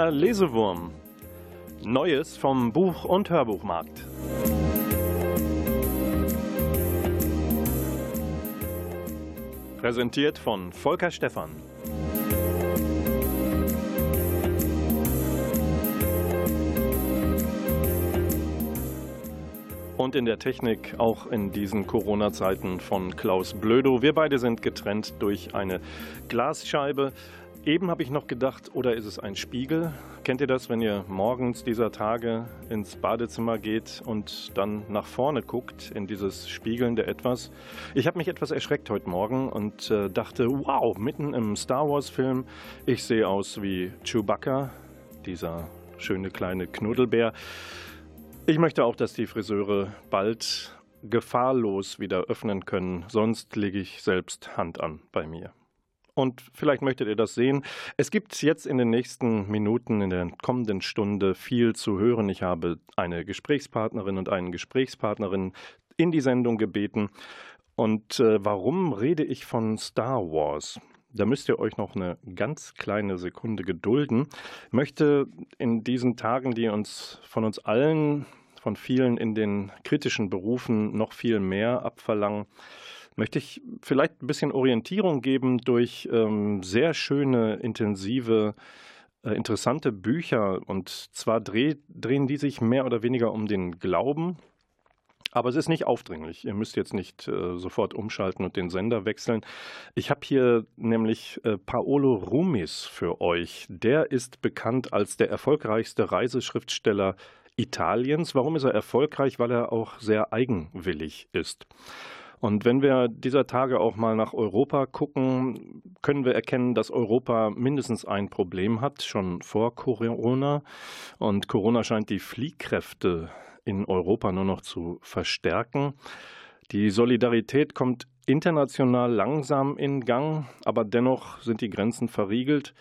Der Lesewurm. Neues vom Buch- und Hörbuchmarkt. Präsentiert von Volker Stephan. Und in der Technik auch in diesen Corona-Zeiten von Klaus Blödo. Wir beide sind getrennt durch eine Glasscheibe. Eben habe ich noch gedacht, oder ist es ein Spiegel? Kennt ihr das, wenn ihr morgens dieser Tage ins Badezimmer geht und dann nach vorne guckt in dieses spiegelnde Etwas? Ich habe mich etwas erschreckt heute Morgen und äh, dachte, wow, mitten im Star Wars-Film, ich sehe aus wie Chewbacca, dieser schöne kleine Knuddelbär. Ich möchte auch, dass die Friseure bald gefahrlos wieder öffnen können, sonst lege ich selbst Hand an bei mir. Und vielleicht möchtet ihr das sehen. Es gibt jetzt in den nächsten Minuten, in der kommenden Stunde viel zu hören. Ich habe eine Gesprächspartnerin und einen Gesprächspartnerin in die Sendung gebeten. Und äh, warum rede ich von Star Wars? Da müsst ihr euch noch eine ganz kleine Sekunde gedulden. Ich möchte in diesen Tagen, die uns von uns allen, von vielen in den kritischen Berufen noch viel mehr abverlangen, möchte ich vielleicht ein bisschen Orientierung geben durch ähm, sehr schöne, intensive, äh, interessante Bücher. Und zwar dreh, drehen die sich mehr oder weniger um den Glauben. Aber es ist nicht aufdringlich. Ihr müsst jetzt nicht äh, sofort umschalten und den Sender wechseln. Ich habe hier nämlich äh, Paolo Rumis für euch. Der ist bekannt als der erfolgreichste Reiseschriftsteller Italiens. Warum ist er erfolgreich? Weil er auch sehr eigenwillig ist. Und wenn wir dieser Tage auch mal nach Europa gucken, können wir erkennen, dass Europa mindestens ein Problem hat, schon vor Corona. Und Corona scheint die Fliehkräfte in Europa nur noch zu verstärken. Die Solidarität kommt international langsam in Gang, aber dennoch sind die Grenzen verriegelt.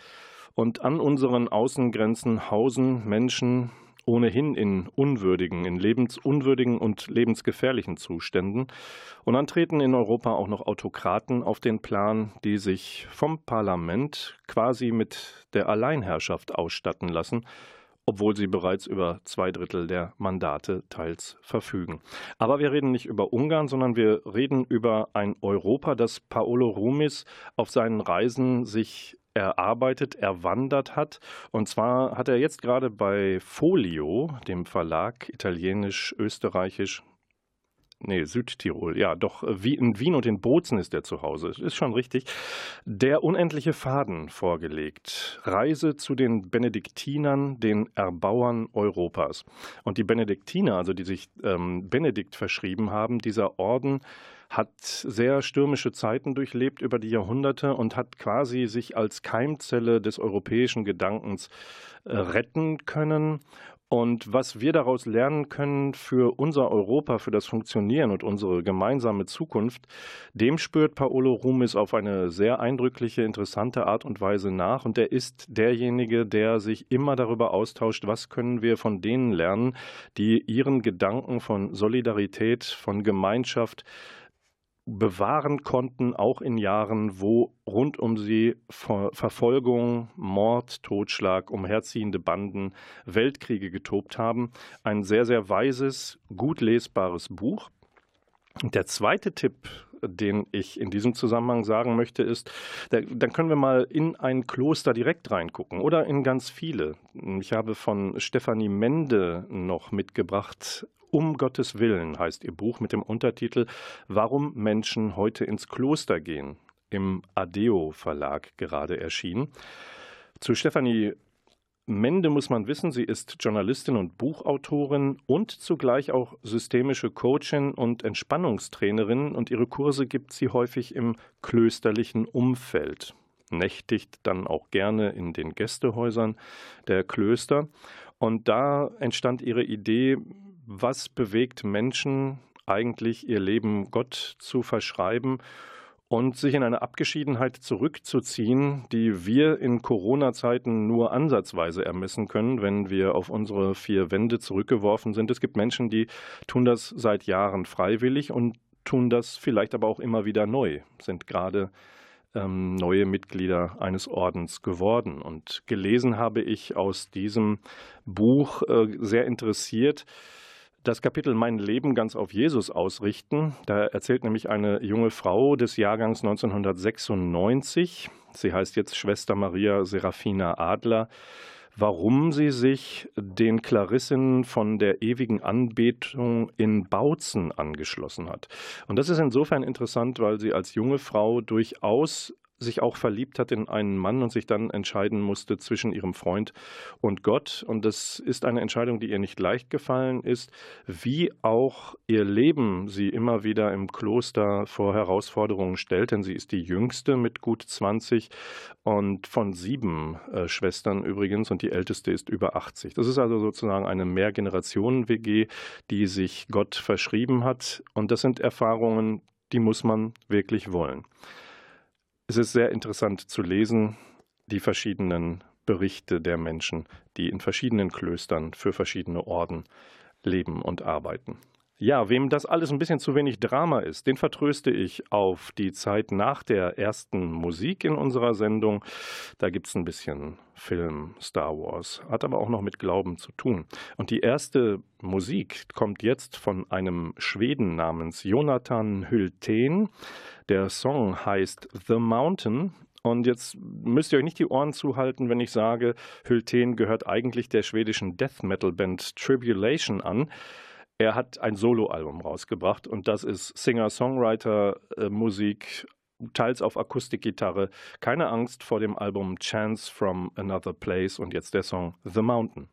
Und an unseren Außengrenzen hausen Menschen, ohnehin in unwürdigen, in lebensunwürdigen und lebensgefährlichen Zuständen. Und dann treten in Europa auch noch Autokraten auf den Plan, die sich vom Parlament quasi mit der Alleinherrschaft ausstatten lassen, obwohl sie bereits über zwei Drittel der Mandate teils verfügen. Aber wir reden nicht über Ungarn, sondern wir reden über ein Europa, das Paolo Rumis auf seinen Reisen sich erarbeitet, erwandert hat. Und zwar hat er jetzt gerade bei Folio, dem Verlag italienisch, österreichisch, nee, Südtirol, ja, doch in Wien und in Bozen ist er zu Hause. Ist schon richtig. Der unendliche Faden vorgelegt. Reise zu den Benediktinern, den Erbauern Europas. Und die Benediktiner, also die sich ähm, Benedikt verschrieben haben, dieser Orden, hat sehr stürmische Zeiten durchlebt über die Jahrhunderte und hat quasi sich als Keimzelle des europäischen Gedankens äh, retten können. Und was wir daraus lernen können für unser Europa, für das Funktionieren und unsere gemeinsame Zukunft, dem spürt Paolo Rumis auf eine sehr eindrückliche, interessante Art und Weise nach. Und er ist derjenige, der sich immer darüber austauscht, was können wir von denen lernen, die ihren Gedanken von Solidarität, von Gemeinschaft, bewahren konnten, auch in Jahren, wo rund um sie Ver Verfolgung, Mord, Totschlag, umherziehende Banden, Weltkriege getobt haben. Ein sehr, sehr weises, gut lesbares Buch. Der zweite Tipp, den ich in diesem Zusammenhang sagen möchte, ist, dann können wir mal in ein Kloster direkt reingucken oder in ganz viele. Ich habe von Stefanie Mende noch mitgebracht um Gottes Willen heißt ihr Buch mit dem Untertitel Warum Menschen heute ins Kloster gehen, im Adeo Verlag gerade erschienen. Zu Stefanie Mende muss man wissen, sie ist Journalistin und Buchautorin und zugleich auch systemische Coachin und Entspannungstrainerin und ihre Kurse gibt sie häufig im klösterlichen Umfeld. nächtigt dann auch gerne in den Gästehäusern der Klöster. Und da entstand ihre Idee, was bewegt Menschen eigentlich ihr Leben Gott zu verschreiben und sich in eine Abgeschiedenheit zurückzuziehen, die wir in Corona-Zeiten nur ansatzweise ermessen können, wenn wir auf unsere vier Wände zurückgeworfen sind. Es gibt Menschen, die tun das seit Jahren freiwillig und tun das vielleicht aber auch immer wieder neu, sind gerade ähm, neue Mitglieder eines Ordens geworden. Und gelesen habe ich aus diesem Buch äh, sehr interessiert, das Kapitel Mein Leben ganz auf Jesus ausrichten. Da erzählt nämlich eine junge Frau des Jahrgangs 1996, sie heißt jetzt Schwester Maria Serafina Adler, warum sie sich den Klarissinnen von der ewigen Anbetung in Bautzen angeschlossen hat. Und das ist insofern interessant, weil sie als junge Frau durchaus sich auch verliebt hat in einen Mann und sich dann entscheiden musste zwischen ihrem Freund und Gott. Und das ist eine Entscheidung, die ihr nicht leicht gefallen ist, wie auch ihr Leben sie immer wieder im Kloster vor Herausforderungen stellt, denn sie ist die jüngste mit gut 20 und von sieben äh, Schwestern übrigens und die älteste ist über 80. Das ist also sozusagen eine Mehrgenerationen-WG, die sich Gott verschrieben hat. Und das sind Erfahrungen, die muss man wirklich wollen. Es ist sehr interessant zu lesen, die verschiedenen Berichte der Menschen, die in verschiedenen Klöstern für verschiedene Orden leben und arbeiten. Ja, wem das alles ein bisschen zu wenig Drama ist, den vertröste ich auf die Zeit nach der ersten Musik in unserer Sendung. Da gibt es ein bisschen Film Star Wars, hat aber auch noch mit Glauben zu tun. Und die erste Musik kommt jetzt von einem Schweden namens Jonathan Hülten. Der Song heißt The Mountain und jetzt müsst ihr euch nicht die Ohren zuhalten, wenn ich sage, Hülten gehört eigentlich der schwedischen Death Metal Band Tribulation an. Er hat ein Soloalbum rausgebracht und das ist Singer-Songwriter-Musik, teils auf Akustikgitarre. Keine Angst vor dem Album Chance from Another Place und jetzt der Song The Mountain.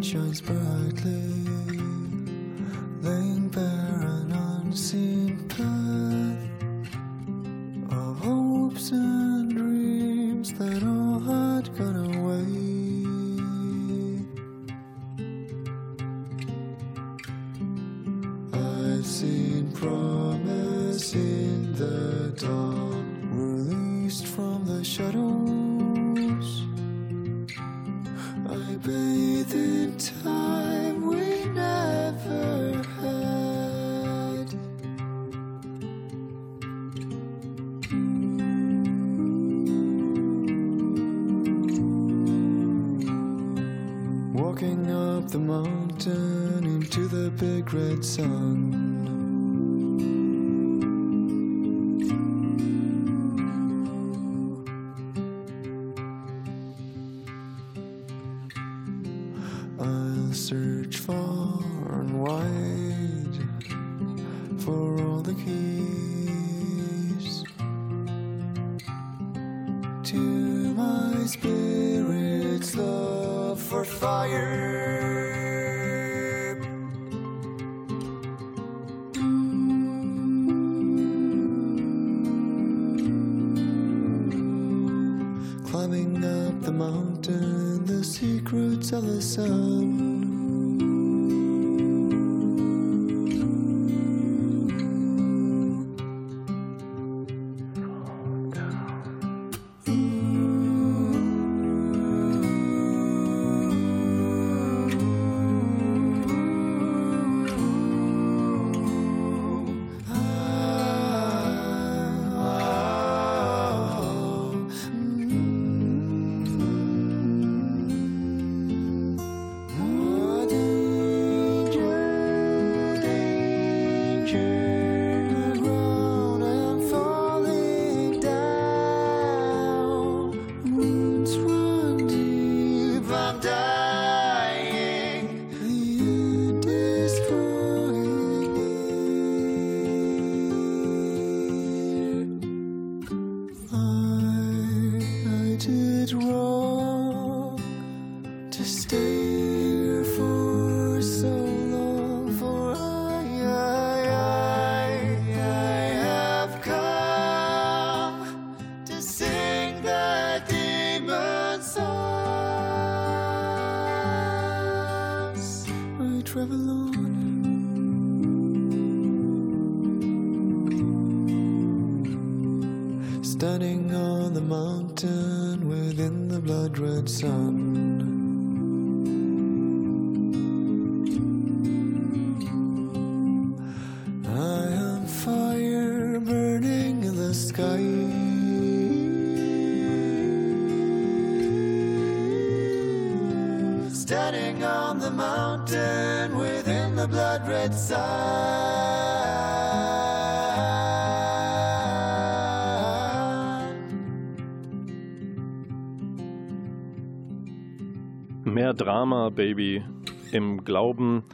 shines brightly, laying bare an search far and wide for all the keys to my spirit's love for fire. Climbing up the mountain, the secrets of the sun. travel on. Standing on the mountain within the blood red sun. Mehr Drama, Baby, im Glauben.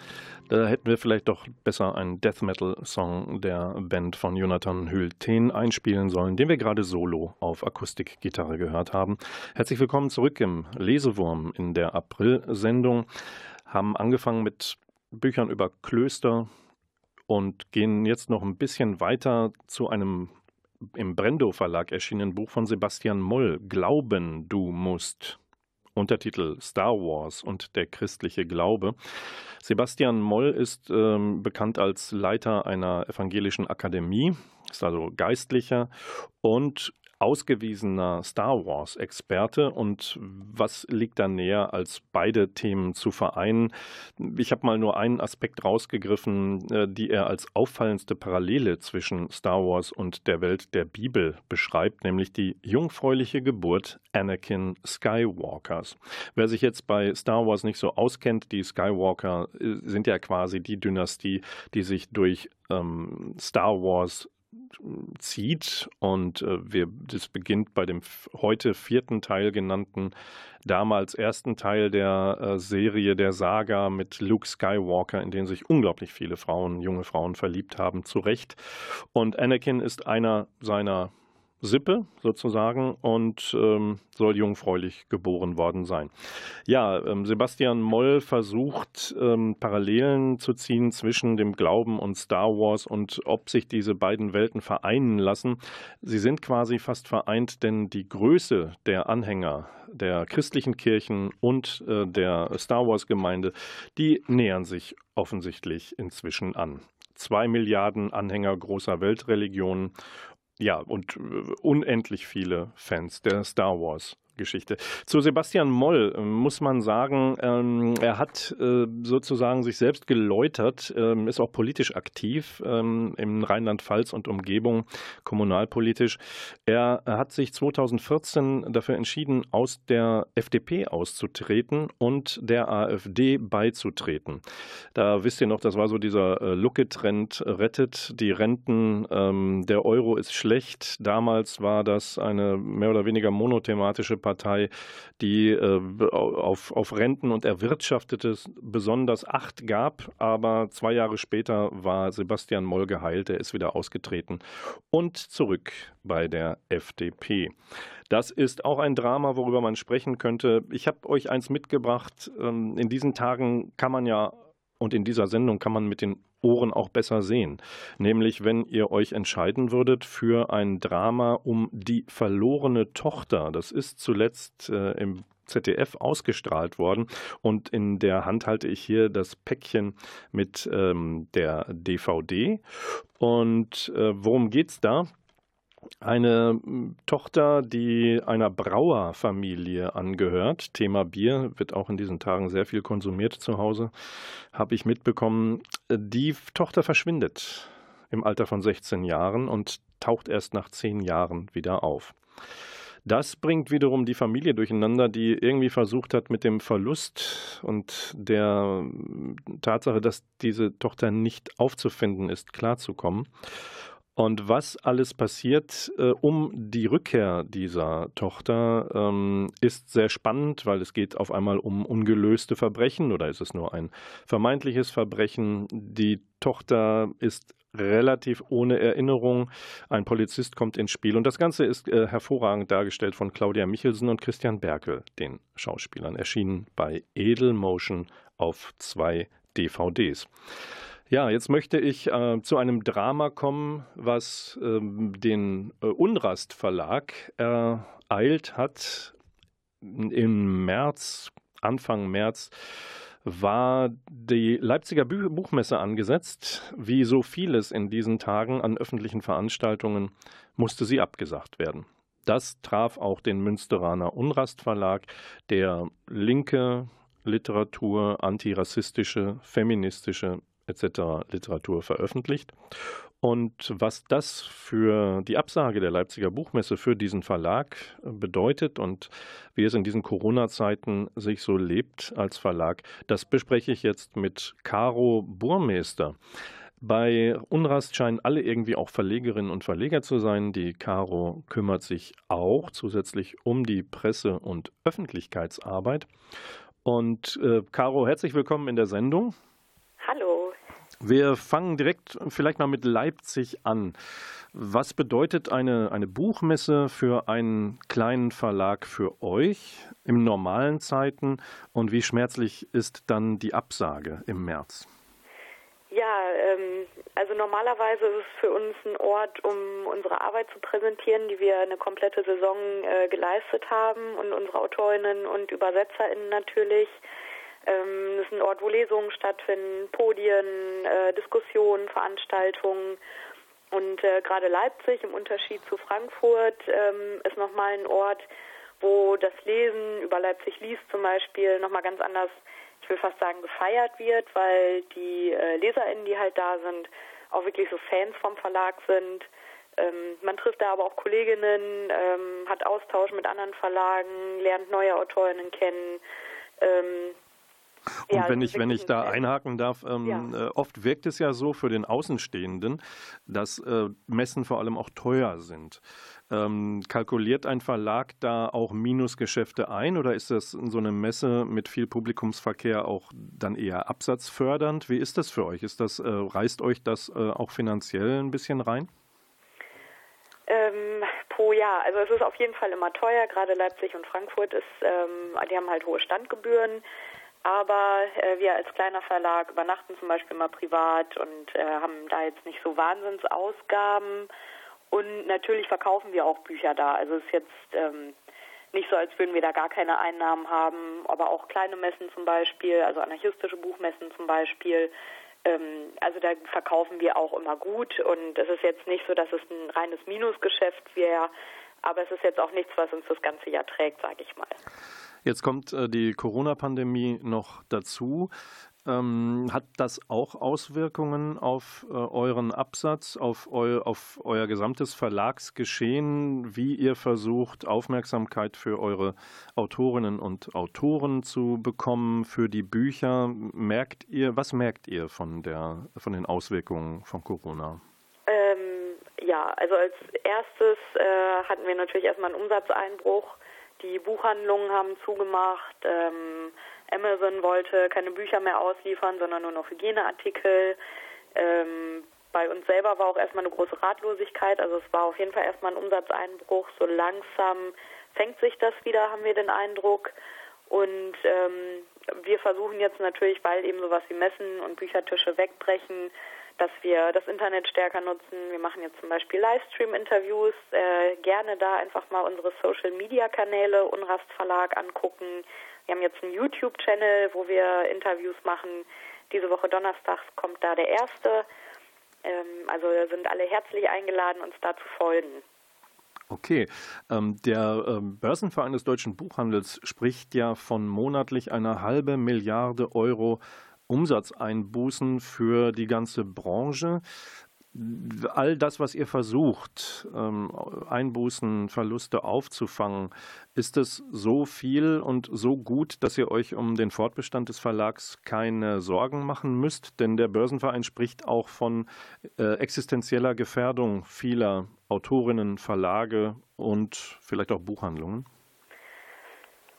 Da hätten wir vielleicht doch besser einen Death Metal-Song der Band von Jonathan Hülten einspielen sollen, den wir gerade solo auf Akustikgitarre gehört haben. Herzlich willkommen zurück im Lesewurm in der April-Sendung. Haben angefangen mit Büchern über Klöster und gehen jetzt noch ein bisschen weiter zu einem im Brendo Verlag erschienenen Buch von Sebastian Moll, Glauben du musst. Untertitel Star Wars und der christliche Glaube. Sebastian Moll ist ähm, bekannt als Leiter einer evangelischen Akademie, ist also Geistlicher und ausgewiesener Star Wars-Experte und was liegt da näher, als beide Themen zu vereinen? Ich habe mal nur einen Aspekt rausgegriffen, äh, die er als auffallendste Parallele zwischen Star Wars und der Welt der Bibel beschreibt, nämlich die jungfräuliche Geburt Anakin Skywalkers. Wer sich jetzt bei Star Wars nicht so auskennt, die Skywalker äh, sind ja quasi die Dynastie, die sich durch ähm, Star Wars zieht. Und äh, wir, das beginnt bei dem heute vierten Teil genannten, damals ersten Teil der äh, Serie der Saga mit Luke Skywalker, in den sich unglaublich viele Frauen, junge Frauen verliebt haben, zu Recht. Und Anakin ist einer seiner Sippe sozusagen und ähm, soll jungfräulich geboren worden sein. Ja, ähm, Sebastian Moll versucht ähm, Parallelen zu ziehen zwischen dem Glauben und Star Wars und ob sich diese beiden Welten vereinen lassen. Sie sind quasi fast vereint, denn die Größe der Anhänger der christlichen Kirchen und äh, der Star Wars Gemeinde, die nähern sich offensichtlich inzwischen an. Zwei Milliarden Anhänger großer Weltreligionen ja, und äh, unendlich viele Fans der Star Wars Geschichte. Zu Sebastian Moll äh, muss man sagen, ähm, er hat äh, sozusagen sich selbst geläutert, ähm, ist auch politisch aktiv ähm, im Rheinland-Pfalz und Umgebung, kommunalpolitisch. Er hat sich 2014 dafür entschieden, aus der FDP auszutreten und der AfD beizutreten. Da wisst ihr noch, das war so dieser äh, Lucke-Trend, rettet die Renten, ähm, der Euro ist schlecht. Damals war das eine mehr oder weniger monothematische Partei Partei, die äh, auf, auf Renten und Erwirtschaftetes besonders Acht gab. Aber zwei Jahre später war Sebastian Moll geheilt, er ist wieder ausgetreten und zurück bei der FDP. Das ist auch ein Drama, worüber man sprechen könnte. Ich habe euch eins mitgebracht. Ähm, in diesen Tagen kann man ja und in dieser Sendung kann man mit den Ohren auch besser sehen. Nämlich, wenn ihr euch entscheiden würdet für ein Drama um die verlorene Tochter. Das ist zuletzt äh, im ZDF ausgestrahlt worden. Und in der Hand halte ich hier das Päckchen mit ähm, der DVD. Und äh, worum geht's da? Eine hm, Tochter, die einer Brauerfamilie angehört. Thema Bier wird auch in diesen Tagen sehr viel konsumiert zu Hause, habe ich mitbekommen. Die Tochter verschwindet im Alter von 16 Jahren und taucht erst nach zehn Jahren wieder auf. Das bringt wiederum die Familie durcheinander, die irgendwie versucht hat, mit dem Verlust und der hm, Tatsache, dass diese Tochter nicht aufzufinden ist, klarzukommen. Und was alles passiert äh, um die Rückkehr dieser Tochter ähm, ist sehr spannend, weil es geht auf einmal um ungelöste Verbrechen oder ist es nur ein vermeintliches Verbrechen. Die Tochter ist relativ ohne Erinnerung. Ein Polizist kommt ins Spiel und das Ganze ist äh, hervorragend dargestellt von Claudia Michelsen und Christian Berkel, den Schauspielern, erschienen bei Edelmotion auf zwei DVDs. Ja, jetzt möchte ich äh, zu einem Drama kommen, was ähm, den äh, Unrast Verlag ereilt hat im März, Anfang März war die Leipziger Buchmesse angesetzt. Wie so vieles in diesen Tagen an öffentlichen Veranstaltungen musste sie abgesagt werden. Das traf auch den Münsteraner Unrast Verlag, der linke Literatur, antirassistische, feministische etc. Literatur veröffentlicht. Und was das für die Absage der Leipziger Buchmesse für diesen Verlag bedeutet und wie es in diesen Corona-Zeiten sich so lebt als Verlag, das bespreche ich jetzt mit Caro Burmeister. Bei Unrast scheinen alle irgendwie auch Verlegerinnen und Verleger zu sein. Die Caro kümmert sich auch zusätzlich um die Presse- und Öffentlichkeitsarbeit. Und äh, Caro, herzlich willkommen in der Sendung. Wir fangen direkt vielleicht mal mit Leipzig an. Was bedeutet eine, eine Buchmesse für einen kleinen Verlag für euch in normalen Zeiten und wie schmerzlich ist dann die Absage im März? Ja, ähm, also normalerweise ist es für uns ein Ort, um unsere Arbeit zu präsentieren, die wir eine komplette Saison äh, geleistet haben und unsere Autorinnen und ÜbersetzerInnen natürlich. Ähm, es ist ein Ort, wo Lesungen stattfinden, Podien, äh, Diskussionen, Veranstaltungen. Und äh, gerade Leipzig im Unterschied zu Frankfurt ähm, ist nochmal ein Ort, wo das Lesen über Leipzig liest zum Beispiel nochmal ganz anders, ich will fast sagen, gefeiert wird, weil die äh, LeserInnen, die halt da sind, auch wirklich so Fans vom Verlag sind. Ähm, man trifft da aber auch Kolleginnen, ähm, hat Austausch mit anderen Verlagen, lernt neue Autorinnen kennen. Ähm, und ja, wenn ich, wenn ich da einhaken darf, ähm, ja. äh, oft wirkt es ja so für den Außenstehenden, dass äh, Messen vor allem auch teuer sind. Ähm, kalkuliert ein Verlag da auch Minusgeschäfte ein oder ist das in so einer Messe mit viel Publikumsverkehr auch dann eher absatzfördernd? Wie ist das für euch? Ist das, äh, reißt euch das äh, auch finanziell ein bisschen rein? Ähm, pro Jahr. Also es ist auf jeden Fall immer teuer. Gerade Leipzig und Frankfurt ist, ähm, die haben halt hohe Standgebühren. Aber äh, wir als kleiner Verlag übernachten zum Beispiel mal privat und äh, haben da jetzt nicht so Wahnsinnsausgaben. Und natürlich verkaufen wir auch Bücher da. Also es ist jetzt ähm, nicht so, als würden wir da gar keine Einnahmen haben, aber auch kleine Messen zum Beispiel, also anarchistische Buchmessen zum Beispiel. Ähm, also da verkaufen wir auch immer gut und es ist jetzt nicht so, dass es ein reines Minusgeschäft wäre, aber es ist jetzt auch nichts, was uns das ganze Jahr trägt, sage ich mal. Jetzt kommt äh, die Corona-Pandemie noch dazu. Ähm, hat das auch Auswirkungen auf äh, euren Absatz, auf, eu, auf euer gesamtes Verlagsgeschehen, wie ihr versucht, Aufmerksamkeit für eure Autorinnen und Autoren zu bekommen, für die Bücher? Merkt ihr, was merkt ihr von, der, von den Auswirkungen von Corona? Ähm, ja, also als erstes äh, hatten wir natürlich erstmal einen Umsatzeinbruch die Buchhandlungen haben zugemacht. Ähm, Amazon wollte keine Bücher mehr ausliefern, sondern nur noch Hygieneartikel. Ähm, bei uns selber war auch erstmal eine große Ratlosigkeit. Also es war auf jeden Fall erstmal ein Umsatzeinbruch. So langsam fängt sich das wieder, haben wir den Eindruck. Und ähm, wir versuchen jetzt natürlich, weil eben sowas wie Messen und Büchertische wegbrechen, dass wir das Internet stärker nutzen. Wir machen jetzt zum Beispiel Livestream-Interviews. Äh, gerne da einfach mal unsere Social-Media-Kanäle Unrast Verlag angucken. Wir haben jetzt einen YouTube-Channel, wo wir Interviews machen. Diese Woche Donnerstags kommt da der erste. Ähm, also sind alle herzlich eingeladen, uns da zu folgen. Okay, ähm, der ähm, Börsenverein des deutschen Buchhandels spricht ja von monatlich einer halbe Milliarde Euro Umsatzeinbußen für die ganze Branche. All das, was ihr versucht, ähm, Einbußen, Verluste aufzufangen, ist es so viel und so gut, dass ihr euch um den Fortbestand des Verlags keine Sorgen machen müsst? Denn der Börsenverein spricht auch von äh, existenzieller Gefährdung vieler Autorinnen, Verlage und vielleicht auch Buchhandlungen.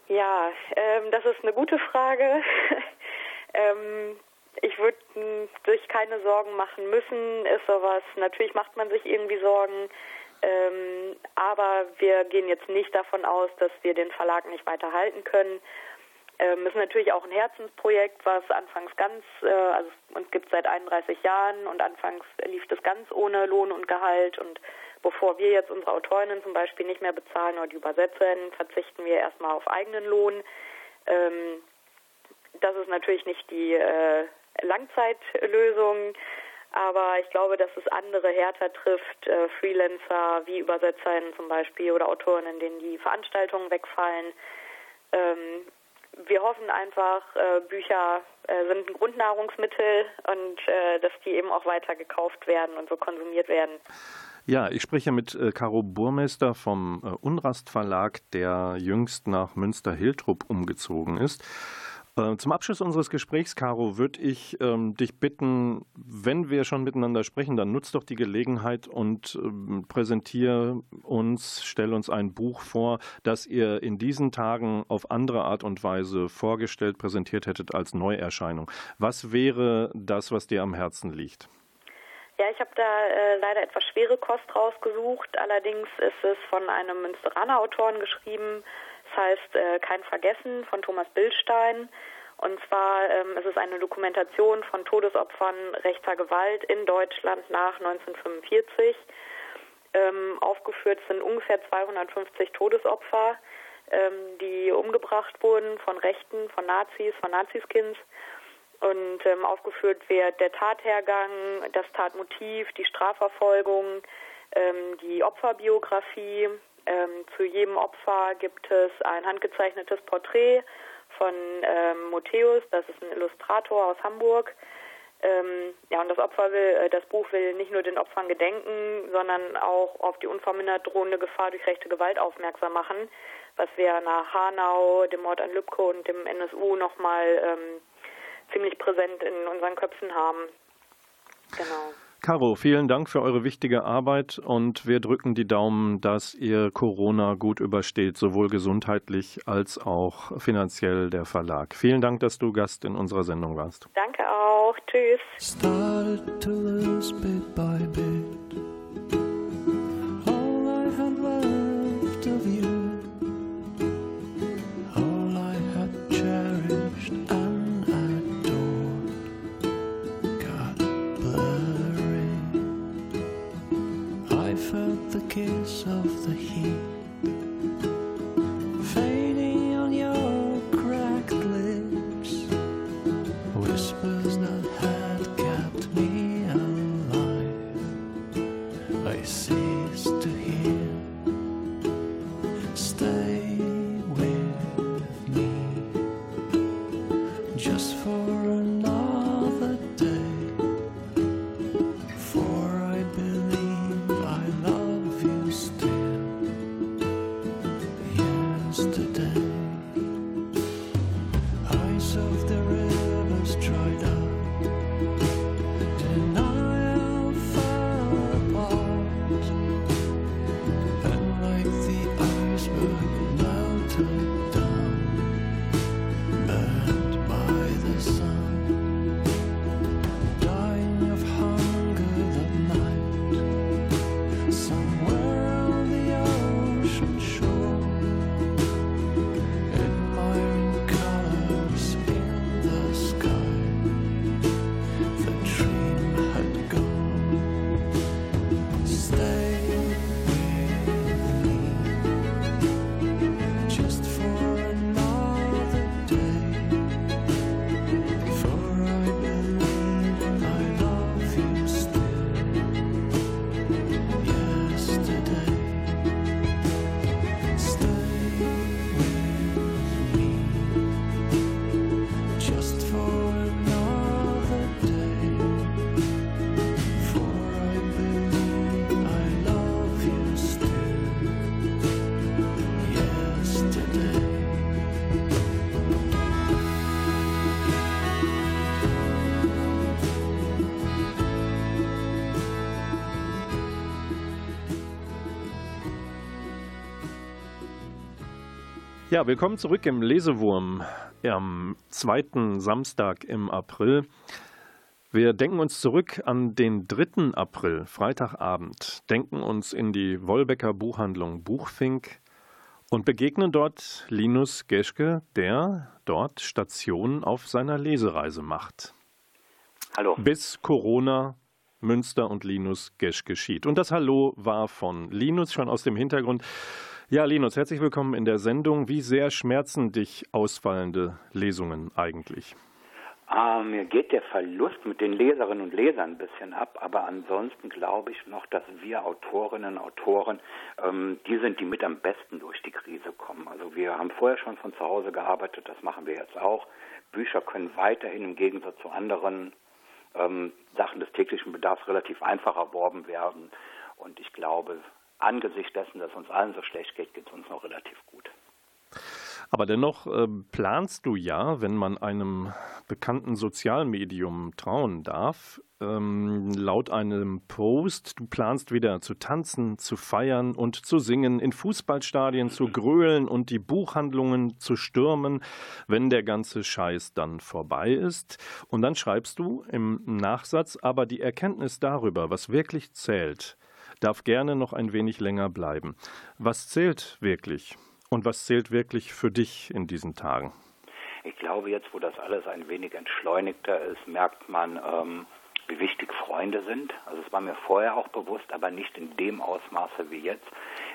Ja, ähm, das ist eine gute Frage. ähm, ich würde sich keine Sorgen machen müssen, ist sowas. Natürlich macht man sich irgendwie Sorgen, ähm, aber wir gehen jetzt nicht davon aus, dass wir den Verlag nicht weiter halten können. Ähm, ist natürlich auch ein Herzensprojekt, was anfangs ganz, äh, also uns gibt seit 31 Jahren und anfangs lief das ganz ohne Lohn und Gehalt und bevor wir jetzt unsere Autorinnen zum Beispiel nicht mehr bezahlen oder die Übersetzerinnen, verzichten wir erstmal auf eigenen Lohn. Ähm, das ist natürlich nicht die äh, Langzeitlösung. Aber ich glaube, dass es andere härter trifft, äh, Freelancer wie Übersetzerinnen zum Beispiel oder Autorinnen, denen die Veranstaltungen wegfallen. Ähm, wir hoffen einfach, äh, Bücher äh, sind ein Grundnahrungsmittel und äh, dass die eben auch weiter gekauft werden und so konsumiert werden. Ja, ich spreche mit äh, Caro Burmeister vom äh, Unrast Verlag, der jüngst nach Münster-Hiltrup umgezogen ist. Äh, zum Abschluss unseres Gesprächs, Caro, würde ich ähm, dich bitten, wenn wir schon miteinander sprechen, dann nutz doch die Gelegenheit und ähm, präsentiere uns, stell uns ein Buch vor, das ihr in diesen Tagen auf andere Art und Weise vorgestellt, präsentiert hättet als Neuerscheinung. Was wäre das, was dir am Herzen liegt? Ja, ich habe da äh, leider etwas schwere Kost rausgesucht. Allerdings ist es von einem Münsteraner Autoren geschrieben, das heißt äh, Kein Vergessen von Thomas Billstein. Und zwar ähm, ist es eine Dokumentation von Todesopfern rechter Gewalt in Deutschland nach 1945. Ähm, aufgeführt sind ungefähr 250 Todesopfer, ähm, die umgebracht wurden von Rechten, von Nazis, von Naziskins. Und ähm, aufgeführt wird der Tathergang, das Tatmotiv, die Strafverfolgung, ähm, die Opferbiografie, ähm, zu jedem Opfer gibt es ein handgezeichnetes Porträt von ähm, Motheus, das ist ein Illustrator aus Hamburg. Ähm, ja, und das Opfer will, äh, das Buch will nicht nur den Opfern gedenken, sondern auch auf die unvermindert drohende Gefahr durch rechte Gewalt aufmerksam machen, was wir nach Hanau, dem Mord an Lübcke und dem NSU nochmal ähm, ziemlich präsent in unseren Köpfen haben. Genau. Caro, vielen Dank für eure wichtige Arbeit und wir drücken die Daumen, dass ihr Corona gut übersteht, sowohl gesundheitlich als auch finanziell der Verlag. Vielen Dank, dass du Gast in unserer Sendung warst. Danke auch. Tschüss. by the Ja, willkommen zurück im Lesewurm am zweiten Samstag im April. Wir denken uns zurück an den 3. April, Freitagabend, denken uns in die Wolbecker Buchhandlung Buchfink und begegnen dort Linus Geschke, der dort Stationen auf seiner Lesereise macht. Hallo. Bis Corona Münster und Linus Geschke schied. Und das Hallo war von Linus schon aus dem Hintergrund. Ja, Linus, herzlich willkommen in der Sendung. Wie sehr schmerzen dich ausfallende Lesungen eigentlich? Ah, mir geht der Verlust mit den Leserinnen und Lesern ein bisschen ab, aber ansonsten glaube ich noch, dass wir Autorinnen und Autoren, ähm, die sind, die mit am besten durch die Krise kommen. Also wir haben vorher schon von zu Hause gearbeitet, das machen wir jetzt auch. Bücher können weiterhin im Gegensatz zu anderen ähm, Sachen des täglichen Bedarfs relativ einfach erworben werden. Und ich glaube, angesichts dessen, dass uns allen so schlecht geht, geht es uns noch relativ gut. Aber dennoch äh, planst du ja, wenn man einem bekannten Sozialmedium trauen darf, ähm, laut einem Post, du planst wieder zu tanzen, zu feiern und zu singen, in Fußballstadien zu grölen und die Buchhandlungen zu stürmen, wenn der ganze Scheiß dann vorbei ist. Und dann schreibst du im Nachsatz, aber die Erkenntnis darüber, was wirklich zählt, darf gerne noch ein wenig länger bleiben. Was zählt wirklich? Und was zählt wirklich für dich in diesen Tagen? Ich glaube, jetzt, wo das alles ein wenig entschleunigter ist, merkt man, ähm, wie wichtig Freunde sind. Also es war mir vorher auch bewusst, aber nicht in dem Ausmaße wie jetzt,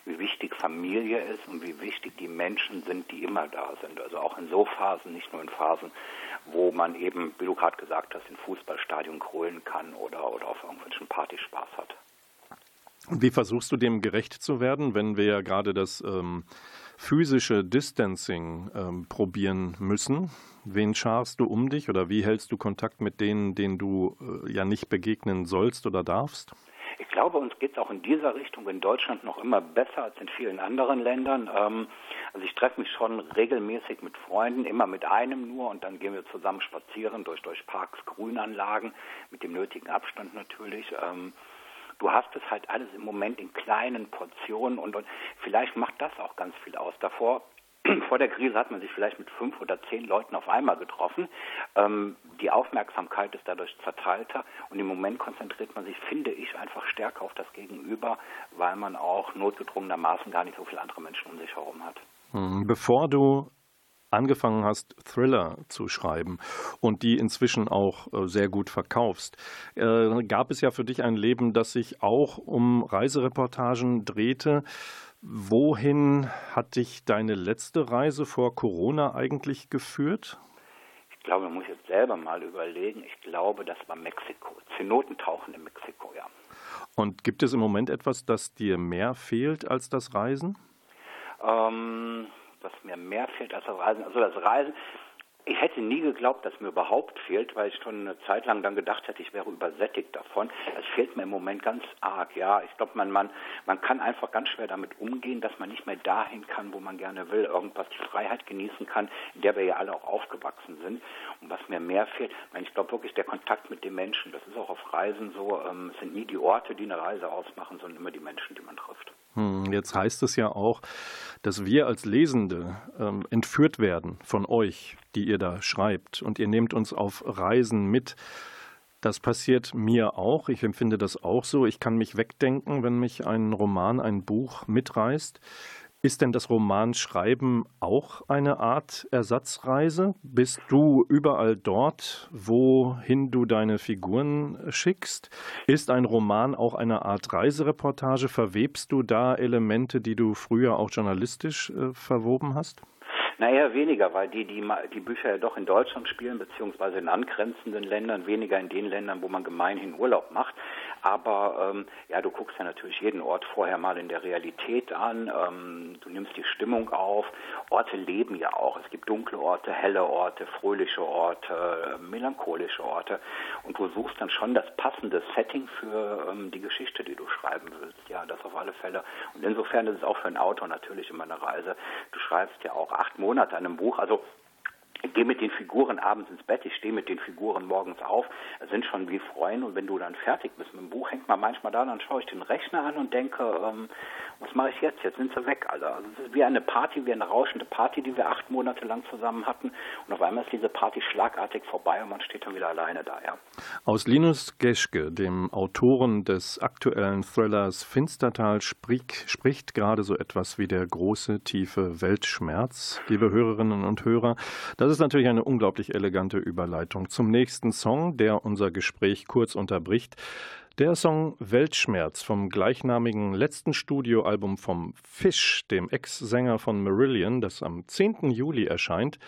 wie wichtig Familie ist und wie wichtig die Menschen sind, die immer da sind. Also auch in so Phasen, nicht nur in Phasen, wo man eben, wie du gerade gesagt hast, in Fußballstadion grölen kann oder, oder auf irgendwelchen Partys Spaß hat. Und wie versuchst du dem gerecht zu werden, wenn wir ja gerade das ähm, physische Distancing ähm, probieren müssen? Wen scharst du um dich oder wie hältst du Kontakt mit denen, denen du äh, ja nicht begegnen sollst oder darfst? Ich glaube, uns geht es auch in dieser Richtung in Deutschland noch immer besser als in vielen anderen Ländern. Ähm, also ich treffe mich schon regelmäßig mit Freunden, immer mit einem nur und dann gehen wir zusammen spazieren durch, durch Parks, Grünanlagen, mit dem nötigen Abstand natürlich. Ähm, du hast es halt alles im Moment in kleinen Portionen und, und vielleicht macht das auch ganz viel aus. Davor vor der Krise hat man sich vielleicht mit fünf oder zehn Leuten auf einmal getroffen. Ähm, die Aufmerksamkeit ist dadurch zerteilter und im Moment konzentriert man sich, finde ich, einfach stärker auf das Gegenüber, weil man auch notgedrungenermaßen gar nicht so viele andere Menschen um sich herum hat. Hm, bevor du angefangen hast, Thriller zu schreiben und die inzwischen auch äh, sehr gut verkaufst, äh, gab es ja für dich ein Leben, das sich auch um Reisereportagen drehte. Wohin hat dich deine letzte Reise vor Corona eigentlich geführt? Ich glaube, man muss jetzt selber mal überlegen. Ich glaube, das war Mexiko. Zenoten tauchen in Mexiko, ja. Und gibt es im Moment etwas, das dir mehr fehlt als das Reisen? Ähm, was mir mehr fehlt als das Reisen. Also das Reisen, ich hätte nie geglaubt, dass mir überhaupt fehlt, weil ich schon eine Zeit lang dann gedacht hätte, ich wäre übersättigt davon. Es fehlt mir im Moment ganz arg. Ja, ich glaube, man, man, man kann einfach ganz schwer damit umgehen, dass man nicht mehr dahin kann, wo man gerne will, irgendwas die Freiheit genießen kann, in der wir ja alle auch aufgewachsen sind. Und was mir mehr fehlt, ich glaube wirklich der Kontakt mit den Menschen. Das ist auch auf Reisen so. Ähm, es sind nie die Orte, die eine Reise ausmachen, sondern immer die Menschen, die man trifft. Hm, jetzt heißt es ja auch, dass wir als Lesende ähm, entführt werden von euch, die ihr da schreibt. Und ihr nehmt uns auf Reisen mit. Das passiert mir auch. Ich empfinde das auch so. Ich kann mich wegdenken, wenn mich ein Roman, ein Buch mitreißt. Ist denn das Romanschreiben auch eine Art Ersatzreise? Bist du überall dort, wohin du deine Figuren schickst? Ist ein Roman auch eine Art Reisereportage? Verwebst du da Elemente, die du früher auch journalistisch äh, verwoben hast? Naja, weniger, weil die, die, die Bücher ja doch in Deutschland spielen, beziehungsweise in angrenzenden Ländern, weniger in den Ländern, wo man gemeinhin Urlaub macht. Aber ähm, ja, du guckst ja natürlich jeden Ort vorher mal in der Realität an. Ähm, du nimmst die Stimmung auf. Orte leben ja auch. Es gibt dunkle Orte, helle Orte, fröhliche Orte, melancholische Orte. Und du suchst dann schon das passende Setting für ähm, die Geschichte, die du schreiben willst. Ja, das auf alle Fälle. Und insofern ist es auch für einen Autor natürlich immer eine Reise. Du schreibst ja auch acht Monate an einem Buch. Also ich gehe mit den Figuren abends ins Bett, ich stehe mit den Figuren morgens auf, sind schon wie Freunde und wenn du dann fertig bist mit dem Buch, hängt man manchmal da, dann schaue ich den Rechner an und denke, ähm, was mache ich jetzt? Jetzt sind sie weg, Alter. Also es ist wie eine Party, wie eine rauschende Party, die wir acht Monate lang zusammen hatten und auf einmal ist diese Party schlagartig vorbei und man steht dann wieder alleine da, ja. Aus Linus Geschke, dem Autoren des aktuellen Thrillers Finstertal, spricht, spricht gerade so etwas wie der große, tiefe Weltschmerz, liebe Hörerinnen und Hörer. Das ist natürlich eine unglaublich elegante Überleitung zum nächsten Song, der unser Gespräch kurz unterbricht. Der Song Weltschmerz vom gleichnamigen letzten Studioalbum vom Fish, dem Ex-Sänger von Marillion, das am 10. Juli erscheint,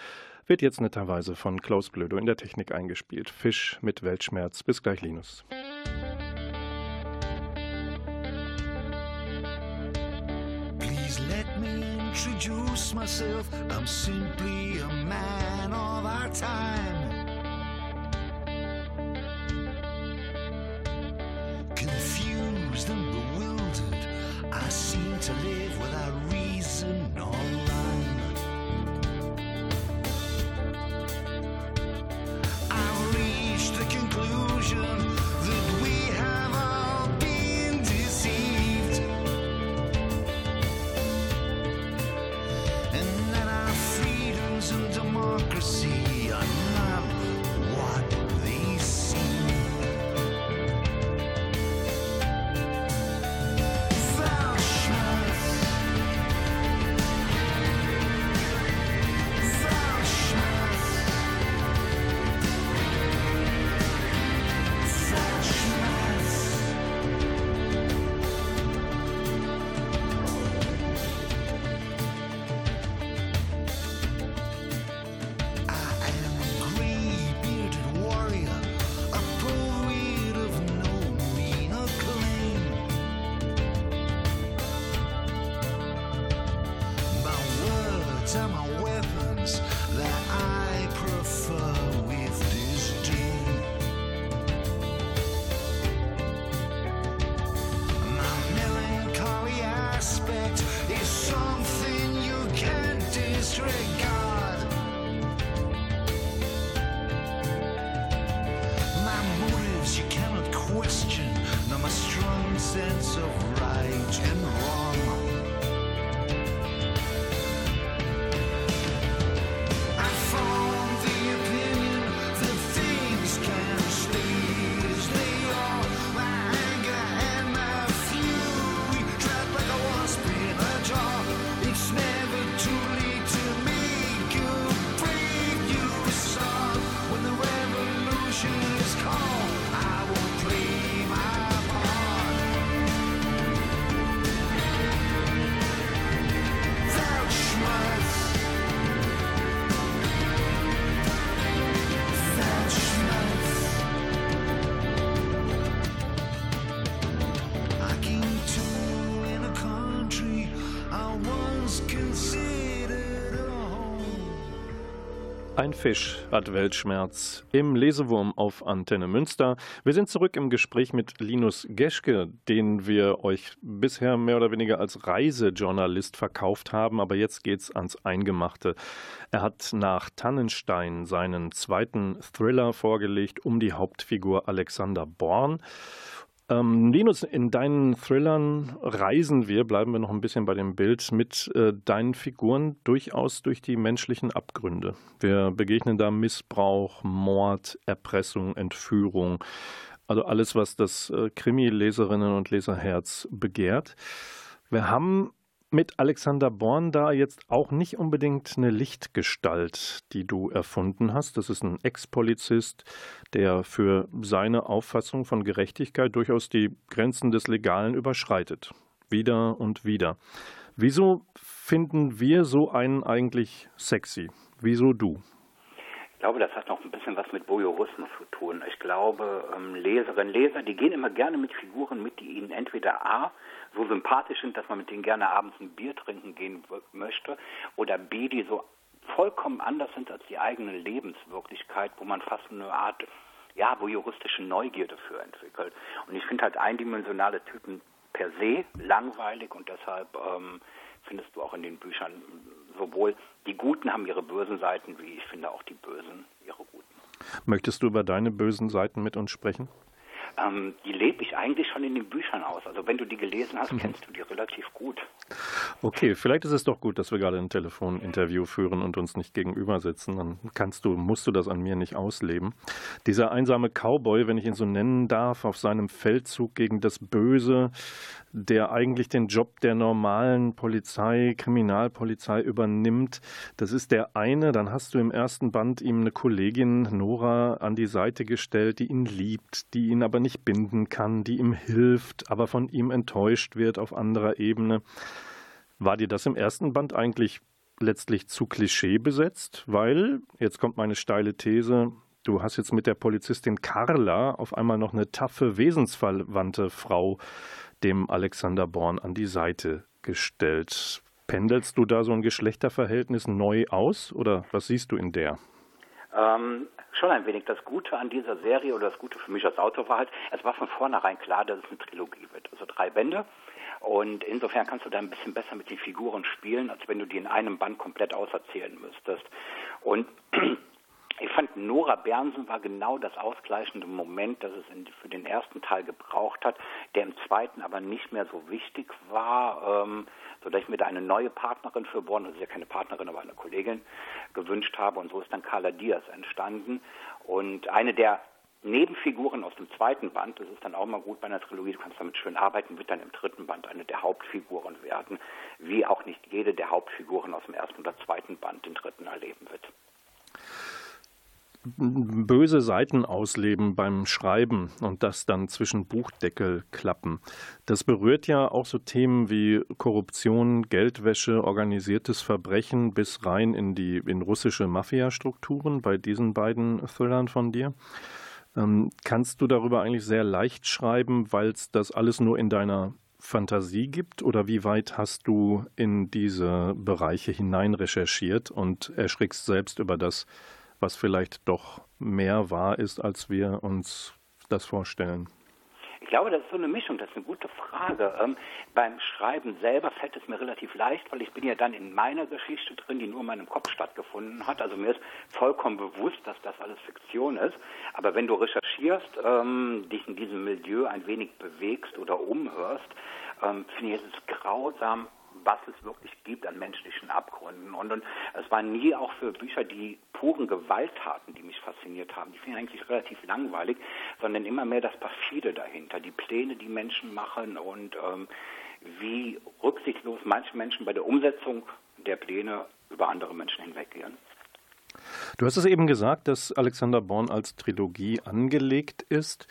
wird jetzt netterweise von Klaus Blödo in der Technik eingespielt. Fisch mit Weltschmerz. Bis gleich, Linus. Please let me introduce myself. I'm simply a man of our time. Confused and bewildered, I seem to live without reason or Ein Fisch hat Weltschmerz im Lesewurm auf Antenne Münster. Wir sind zurück im Gespräch mit Linus Geschke, den wir euch bisher mehr oder weniger als Reisejournalist verkauft haben, aber jetzt geht's ans Eingemachte. Er hat nach Tannenstein seinen zweiten Thriller vorgelegt um die Hauptfigur Alexander Born. Ähm, Linus, in deinen Thrillern reisen wir, bleiben wir noch ein bisschen bei dem Bild, mit äh, deinen Figuren durchaus durch die menschlichen Abgründe. Wir begegnen da Missbrauch, Mord, Erpressung, Entführung, also alles, was das äh, Krimi-Leserinnen und Leserherz begehrt. Wir haben mit Alexander Born da jetzt auch nicht unbedingt eine Lichtgestalt, die du erfunden hast. Das ist ein Ex-Polizist, der für seine Auffassung von Gerechtigkeit durchaus die Grenzen des Legalen überschreitet. Wieder und wieder. Wieso finden wir so einen eigentlich sexy? Wieso du? Ich glaube, das hat noch ein bisschen was mit Voyeurismus zu tun. Ich glaube, ähm, Leserinnen, Leser, die gehen immer gerne mit Figuren mit, die ihnen entweder A, so sympathisch sind, dass man mit denen gerne abends ein Bier trinken gehen möchte, oder B, die so vollkommen anders sind als die eigene Lebenswirklichkeit, wo man fast eine Art, ja, voyeuristische Neugierde für entwickelt. Und ich finde halt eindimensionale Typen per se langweilig und deshalb ähm, findest du auch in den Büchern sowohl die Guten haben ihre bösen Seiten, wie ich finde auch die Bösen ihre Guten. Möchtest du über deine bösen Seiten mit uns sprechen? Ähm, die lebe ich eigentlich schon in den Büchern aus. Also wenn du die gelesen hast, mhm. kennst du die relativ gut. Okay, vielleicht ist es doch gut, dass wir gerade ein Telefoninterview führen und uns nicht gegenüber sitzen. Dann kannst du, musst du das an mir nicht ausleben. Dieser einsame Cowboy, wenn ich ihn so nennen darf, auf seinem Feldzug gegen das Böse, der eigentlich den Job der normalen Polizei, Kriminalpolizei übernimmt. Das ist der eine. Dann hast du im ersten Band ihm eine Kollegin Nora an die Seite gestellt, die ihn liebt, die ihn aber nicht binden kann, die ihm hilft, aber von ihm enttäuscht wird auf anderer Ebene. War dir das im ersten Band eigentlich letztlich zu Klischee besetzt? Weil, jetzt kommt meine steile These, du hast jetzt mit der Polizistin Carla auf einmal noch eine taffe, wesensverwandte Frau dem Alexander Born an die Seite gestellt. Pendelst du da so ein Geschlechterverhältnis neu aus oder was siehst du in der? Ähm, schon ein wenig. Das Gute an dieser Serie oder das Gute für mich als Autor war halt, es war von vornherein klar, dass es eine Trilogie wird. Also drei Bände. Und insofern kannst du da ein bisschen besser mit den Figuren spielen, als wenn du die in einem Band komplett auserzählen müsstest. Und ich fand, Nora Bernsen war genau das ausgleichende Moment, das es in, für den ersten Teil gebraucht hat, der im zweiten aber nicht mehr so wichtig war, ähm, sodass ich mir da eine neue Partnerin für Born, das ist ja keine Partnerin, aber eine Kollegin, gewünscht habe. Und so ist dann Carla Diaz entstanden. Und eine der Nebenfiguren aus dem zweiten Band, das ist dann auch mal gut bei einer Trilogie, du kannst damit schön arbeiten, wird dann im dritten Band eine der Hauptfiguren werden, wie auch nicht jede der Hauptfiguren aus dem ersten oder zweiten Band den dritten erleben wird böse Seiten ausleben beim Schreiben und das dann zwischen Buchdeckel klappen. Das berührt ja auch so Themen wie Korruption, Geldwäsche, organisiertes Verbrechen bis rein in die in russische Mafia-Strukturen bei diesen beiden Thrillern von dir. Ähm, kannst du darüber eigentlich sehr leicht schreiben, weil es das alles nur in deiner Fantasie gibt oder wie weit hast du in diese Bereiche hinein recherchiert und erschrickst selbst über das, was vielleicht doch mehr wahr ist, als wir uns das vorstellen? Ich glaube, das ist so eine Mischung, das ist eine gute Frage. Ähm, beim Schreiben selber fällt es mir relativ leicht, weil ich bin ja dann in meiner Geschichte drin, die nur in meinem Kopf stattgefunden hat. Also mir ist vollkommen bewusst, dass das alles Fiktion ist. Aber wenn du recherchierst, ähm, dich in diesem Milieu ein wenig bewegst oder umhörst, ähm, finde ich, es ist grausam was es wirklich gibt an menschlichen Abgründen. Und, und es waren nie auch für Bücher die puren Gewalttaten, die mich fasziniert haben. Die finde ich eigentlich relativ langweilig, sondern immer mehr das Perfide dahinter, die Pläne, die Menschen machen und ähm, wie rücksichtslos manche Menschen bei der Umsetzung der Pläne über andere Menschen hinweggehen. Du hast es eben gesagt, dass Alexander Born als Trilogie angelegt ist.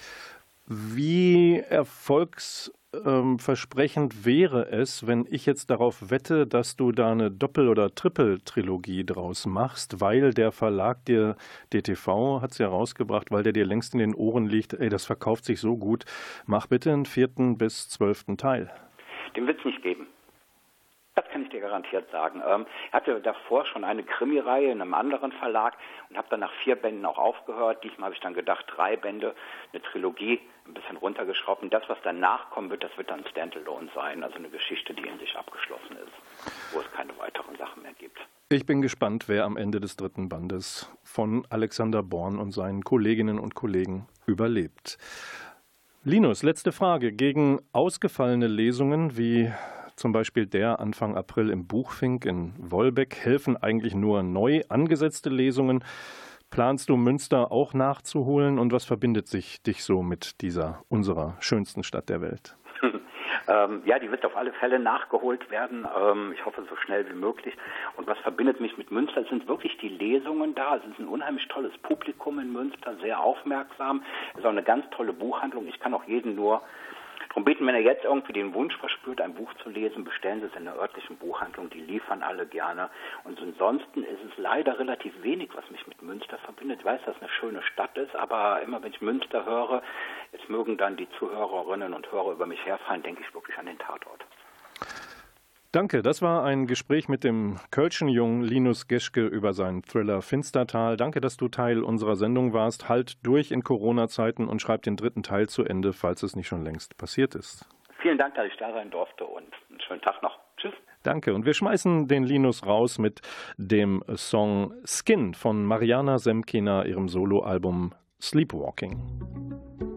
Wie erfolgs ähm, versprechend wäre es, wenn ich jetzt darauf wette, dass du da eine Doppel- oder Triple-Trilogie draus machst, weil der Verlag dir, DTV hat es ja rausgebracht, weil der dir längst in den Ohren liegt, ey, das verkauft sich so gut, mach bitte einen vierten bis zwölften Teil. Den wird es nicht geben. Das kann ich dir garantiert sagen. Ähm, ich hatte davor schon eine Krimireihe in einem anderen Verlag und habe dann nach vier Bänden auch aufgehört. Diesmal habe ich dann gedacht, drei Bände, eine Trilogie, ein bisschen runtergeschraubt. Und das, was danach kommen wird, das wird dann Standalone sein, also eine Geschichte, die in sich abgeschlossen ist, wo es keine weiteren Sachen mehr gibt. Ich bin gespannt, wer am Ende des dritten Bandes von Alexander Born und seinen Kolleginnen und Kollegen überlebt. Linus, letzte Frage. Gegen ausgefallene Lesungen wie zum Beispiel der Anfang April im Buchfink in Wolbeck, helfen eigentlich nur neu angesetzte Lesungen. Planst du Münster auch nachzuholen und was verbindet sich dich so mit dieser unserer schönsten Stadt der Welt? Ähm, ja, die wird auf alle Fälle nachgeholt werden. Ähm, ich hoffe so schnell wie möglich. Und was verbindet mich mit Münster? Es sind wirklich die Lesungen da. Es ist ein unheimlich tolles Publikum in Münster, sehr aufmerksam. Es ist auch eine ganz tolle Buchhandlung. Ich kann auch jeden nur Darum beten, wenn er jetzt irgendwie den Wunsch verspürt, ein Buch zu lesen, bestellen Sie es in der örtlichen Buchhandlung, die liefern alle gerne. Und ansonsten ist es leider relativ wenig, was mich mit Münster verbindet. Ich weiß, dass es eine schöne Stadt ist, aber immer wenn ich Münster höre, jetzt mögen dann die Zuhörerinnen und Hörer über mich herfallen, denke ich wirklich an den Tatort. Danke, das war ein Gespräch mit dem Kölschen Jungen Linus Geschke über seinen Thriller Finstertal. Danke, dass du Teil unserer Sendung warst. Halt durch in Corona-Zeiten und schreib den dritten Teil zu Ende, falls es nicht schon längst passiert ist. Vielen Dank, dass ich da sein durfte und einen schönen Tag noch. Tschüss. Danke. Und wir schmeißen den Linus raus mit dem Song Skin von Mariana Semkina, ihrem Soloalbum Sleepwalking.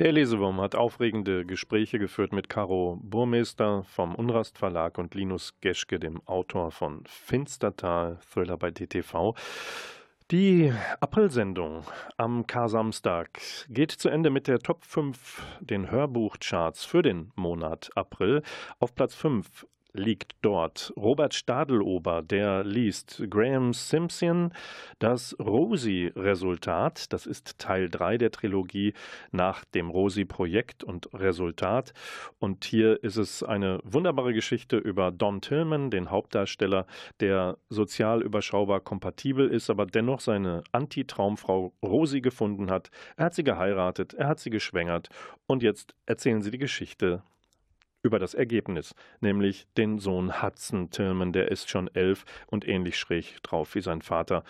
Der Lesewurm hat aufregende Gespräche geführt mit Caro Burmeister vom Unrast Verlag und Linus Geschke, dem Autor von Finstertal, Thriller bei DTV. Die April-Sendung am Kar-Samstag geht zu Ende mit der Top 5 den Hörbuchcharts für den Monat April. Auf Platz 5 liegt dort. Robert Stadelober, der liest Graham Simpson, das Rosi-Resultat. Das ist Teil 3 der Trilogie nach dem Rosi-Projekt und Resultat. Und hier ist es eine wunderbare Geschichte über Don Tillman, den Hauptdarsteller, der sozial überschaubar kompatibel ist, aber dennoch seine Anti-Traumfrau Rosi gefunden hat. Er hat sie geheiratet, er hat sie geschwängert und jetzt erzählen sie die Geschichte über das Ergebnis, nämlich den Sohn Hudson Tillman, der ist schon elf und ähnlich schräg drauf wie sein Vater,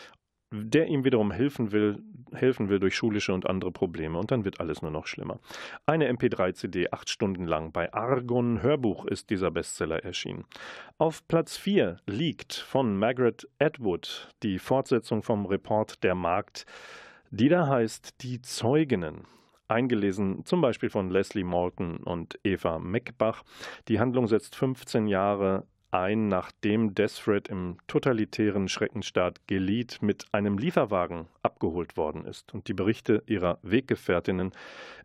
der ihm wiederum helfen will, helfen will durch schulische und andere Probleme und dann wird alles nur noch schlimmer. Eine MP3-CD acht Stunden lang bei Argon Hörbuch ist dieser Bestseller erschienen. Auf Platz 4 liegt von Margaret Atwood die Fortsetzung vom Report Der Markt, die da heißt Die Zeuginnen eingelesen, zum Beispiel von Leslie Morton und Eva Meckbach. Die Handlung setzt 15 Jahre ein, nachdem Desfred im totalitären Schreckenstaat Gilead mit einem Lieferwagen abgeholt worden ist. Und die Berichte ihrer Weggefährtinnen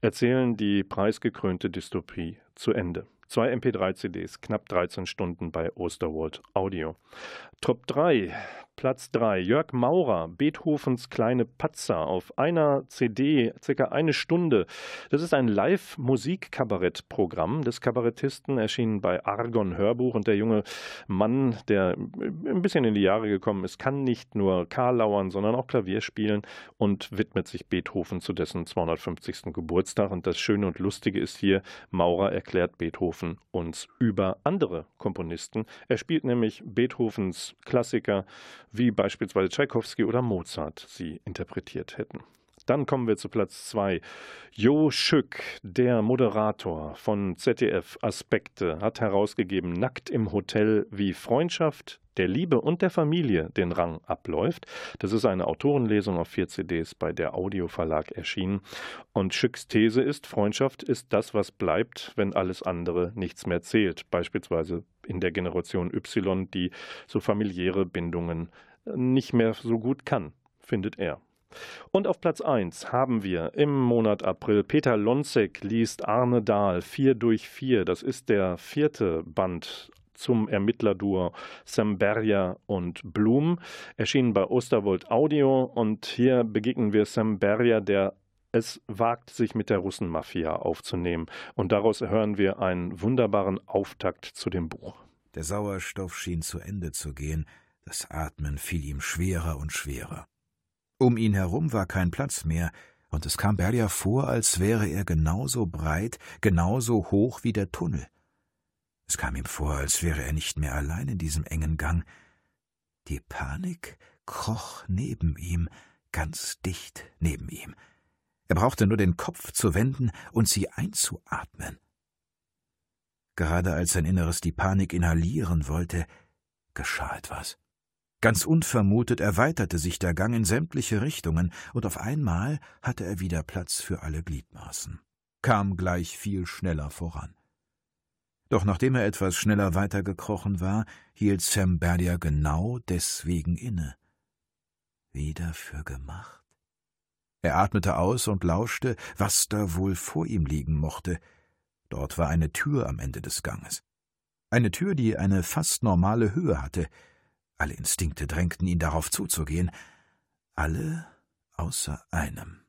erzählen die preisgekrönte Dystopie zu Ende. Zwei MP3-CDs, knapp 13 Stunden bei Osterwald Audio. Top 3 Platz 3. Jörg Maurer, Beethovens kleine Patzer auf einer CD, circa eine Stunde. Das ist ein Live-Musik-Kabarett-Programm des Kabarettisten, erschienen bei Argon Hörbuch. Und der junge Mann, der ein bisschen in die Jahre gekommen ist, kann nicht nur Karlauern, sondern auch Klavier spielen und widmet sich Beethoven zu dessen 250. Geburtstag. Und das Schöne und Lustige ist hier, Maurer erklärt Beethoven uns über andere Komponisten. Er spielt nämlich Beethovens Klassiker wie beispielsweise Tschaikowski oder Mozart sie interpretiert hätten. Dann kommen wir zu Platz 2. Jo Schück, der Moderator von ZDF Aspekte, hat herausgegeben Nackt im Hotel, wie Freundschaft, der Liebe und der Familie den Rang abläuft. Das ist eine Autorenlesung auf vier CDs bei der Audioverlag erschienen. Und Schücks These ist, Freundschaft ist das, was bleibt, wenn alles andere nichts mehr zählt. Beispielsweise in der Generation Y, die so familiäre Bindungen nicht mehr so gut kann, findet er. Und auf Platz 1 haben wir im Monat April Peter Lonzek liest Arne Dahl 4 durch 4. Das ist der vierte Band zum Ermittlerduo Sam Berja und Blum, erschienen bei Osterwold Audio. Und hier begegnen wir Sam Berja, der es wagt, sich mit der Russenmafia aufzunehmen. Und daraus hören wir einen wunderbaren Auftakt zu dem Buch. Der Sauerstoff schien zu Ende zu gehen, das Atmen fiel ihm schwerer und schwerer. Um ihn herum war kein Platz mehr, und es kam Berja vor, als wäre er genauso breit, genauso hoch wie der Tunnel. Es kam ihm vor, als wäre er nicht mehr allein in diesem engen Gang. Die Panik kroch neben ihm, ganz dicht neben ihm. Er brauchte nur den Kopf zu wenden und sie einzuatmen. Gerade als sein Inneres die Panik inhalieren wollte, geschah etwas. Ganz unvermutet erweiterte sich der Gang in sämtliche Richtungen, und auf einmal hatte er wieder Platz für alle Gliedmaßen, kam gleich viel schneller voran. Doch nachdem er etwas schneller weitergekrochen war, hielt Sam Berdia genau deswegen inne. Wie dafür gemacht. Er atmete aus und lauschte, was da wohl vor ihm liegen mochte. Dort war eine Tür am Ende des Ganges. Eine Tür, die eine fast normale Höhe hatte. Alle Instinkte drängten ihn darauf zuzugehen. Alle außer einem.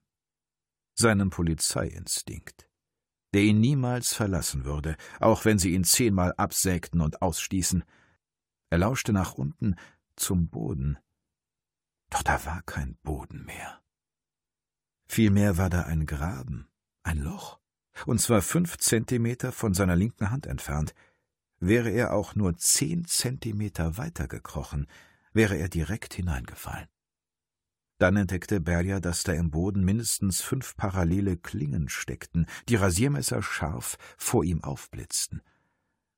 Seinem Polizeiinstinkt der ihn niemals verlassen würde, auch wenn sie ihn zehnmal absägten und ausstießen. Er lauschte nach unten zum Boden. Doch da war kein Boden mehr. Vielmehr war da ein Graben, ein Loch, und zwar fünf Zentimeter von seiner linken Hand entfernt. Wäre er auch nur zehn Zentimeter weitergekrochen, wäre er direkt hineingefallen. Dann entdeckte Berja, dass da im Boden mindestens fünf parallele Klingen steckten, die Rasiermesser scharf vor ihm aufblitzten.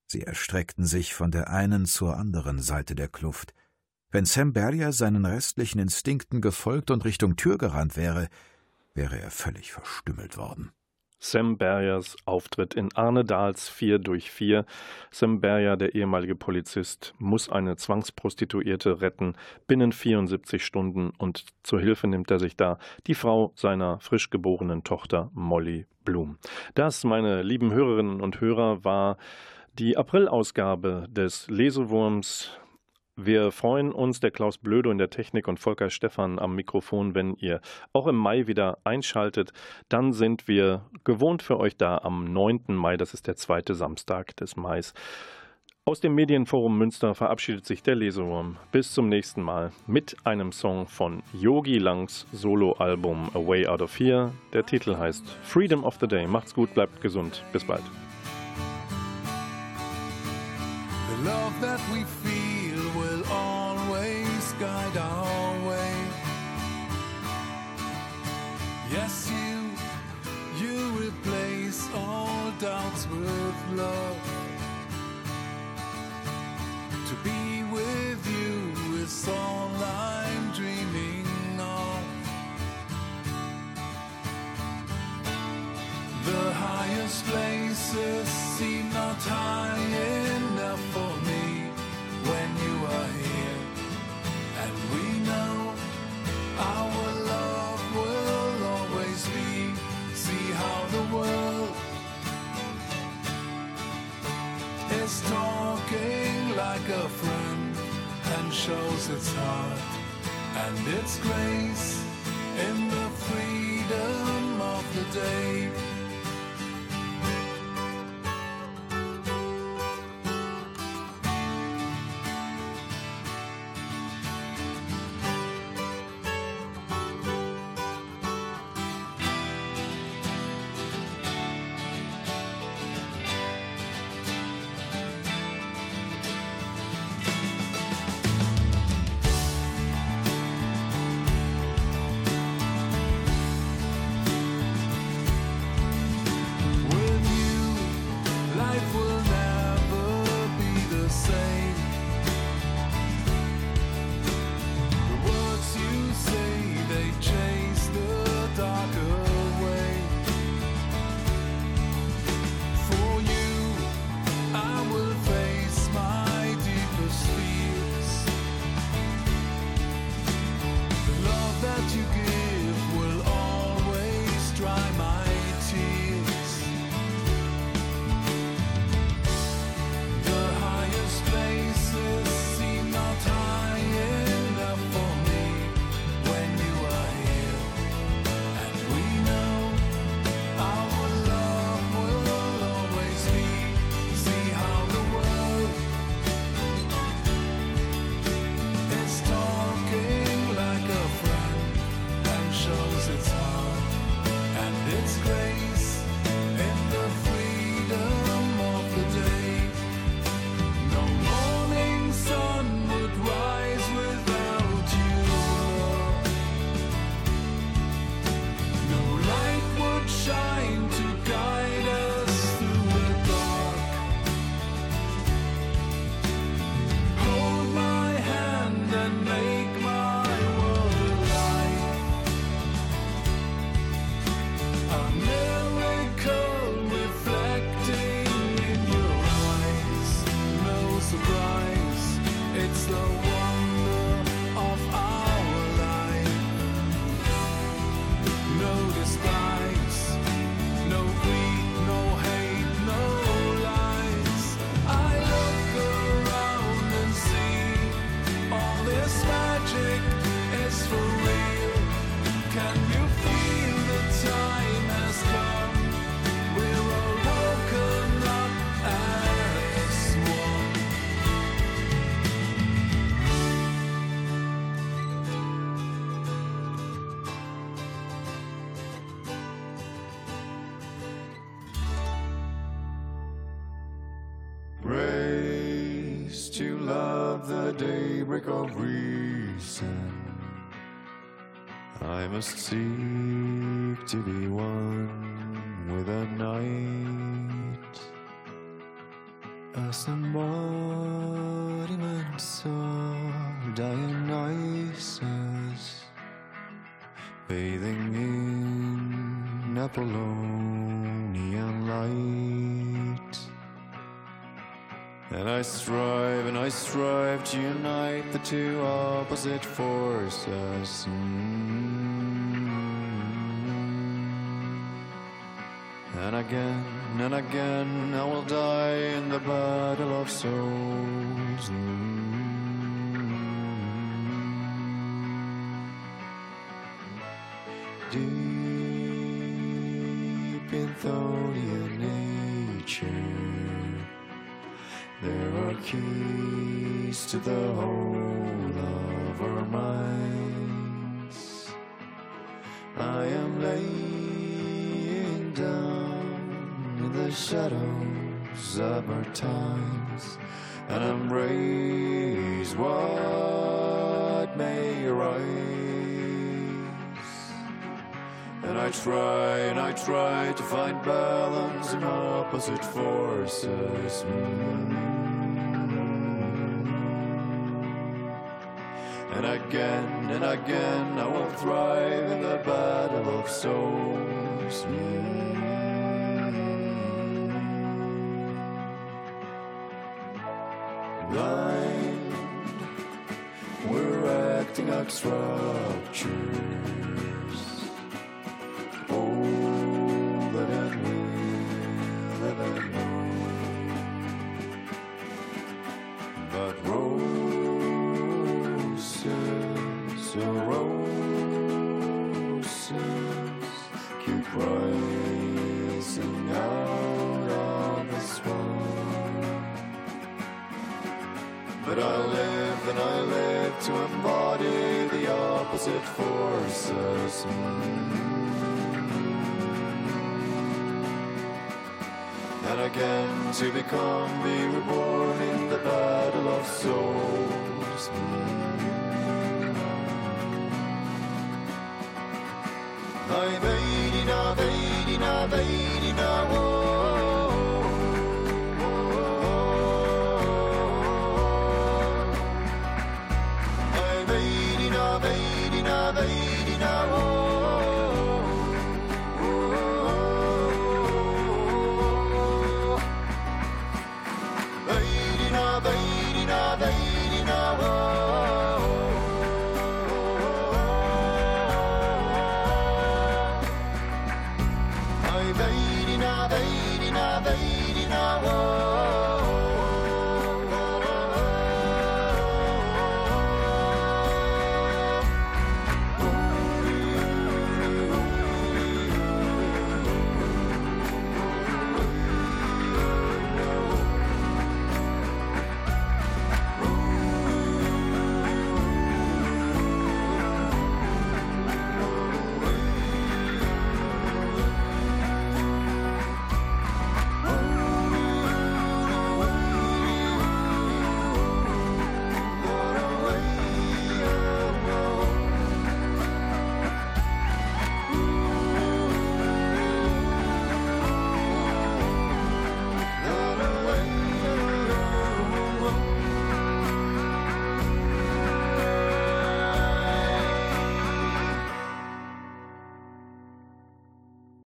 Sie erstreckten sich von der einen zur anderen Seite der Kluft. Wenn Sam Berja seinen restlichen Instinkten gefolgt und Richtung Tür gerannt wäre, wäre er völlig verstümmelt worden. Sam Berriers Auftritt in Arne Dahls 4 durch 4. Sam Berrier, der ehemalige Polizist, muss eine Zwangsprostituierte retten binnen 74 Stunden und zur Hilfe nimmt er sich da die Frau seiner frisch geborenen Tochter Molly Blum. Das, meine lieben Hörerinnen und Hörer, war die Aprilausgabe des Lesewurms wir freuen uns, der Klaus Blödo in der Technik und Volker Stephan am Mikrofon, wenn ihr auch im Mai wieder einschaltet. Dann sind wir gewohnt für euch da am 9. Mai, das ist der zweite Samstag des Mais. Aus dem Medienforum Münster verabschiedet sich der Lesewurm. Bis zum nächsten Mal mit einem Song von Yogi Langs Soloalbum A Way Out of Here. Der Titel heißt Freedom of the Day. Macht's gut, bleibt gesund. Bis bald. All I'm dreaming of. The highest places seem not high shows its heart and its grace in the freedom of the day. Must seek to be one with the night. As embodiments of Dionysus, bathing in Apollonian light. And I strive and I strive to unite the two opposite forces. Mm. And again and again I will die in the battle of souls. Deep in Thonian nature. There are keys to the whole of our minds. The shadows of our times and embrace what may arise. And I try and I try to find balance in opposite forces. And again and again I will thrive in the battle of souls. Blind, we're acting out structures. And again to become, be reborn in the battle of souls. I veidina, veidina, veidina,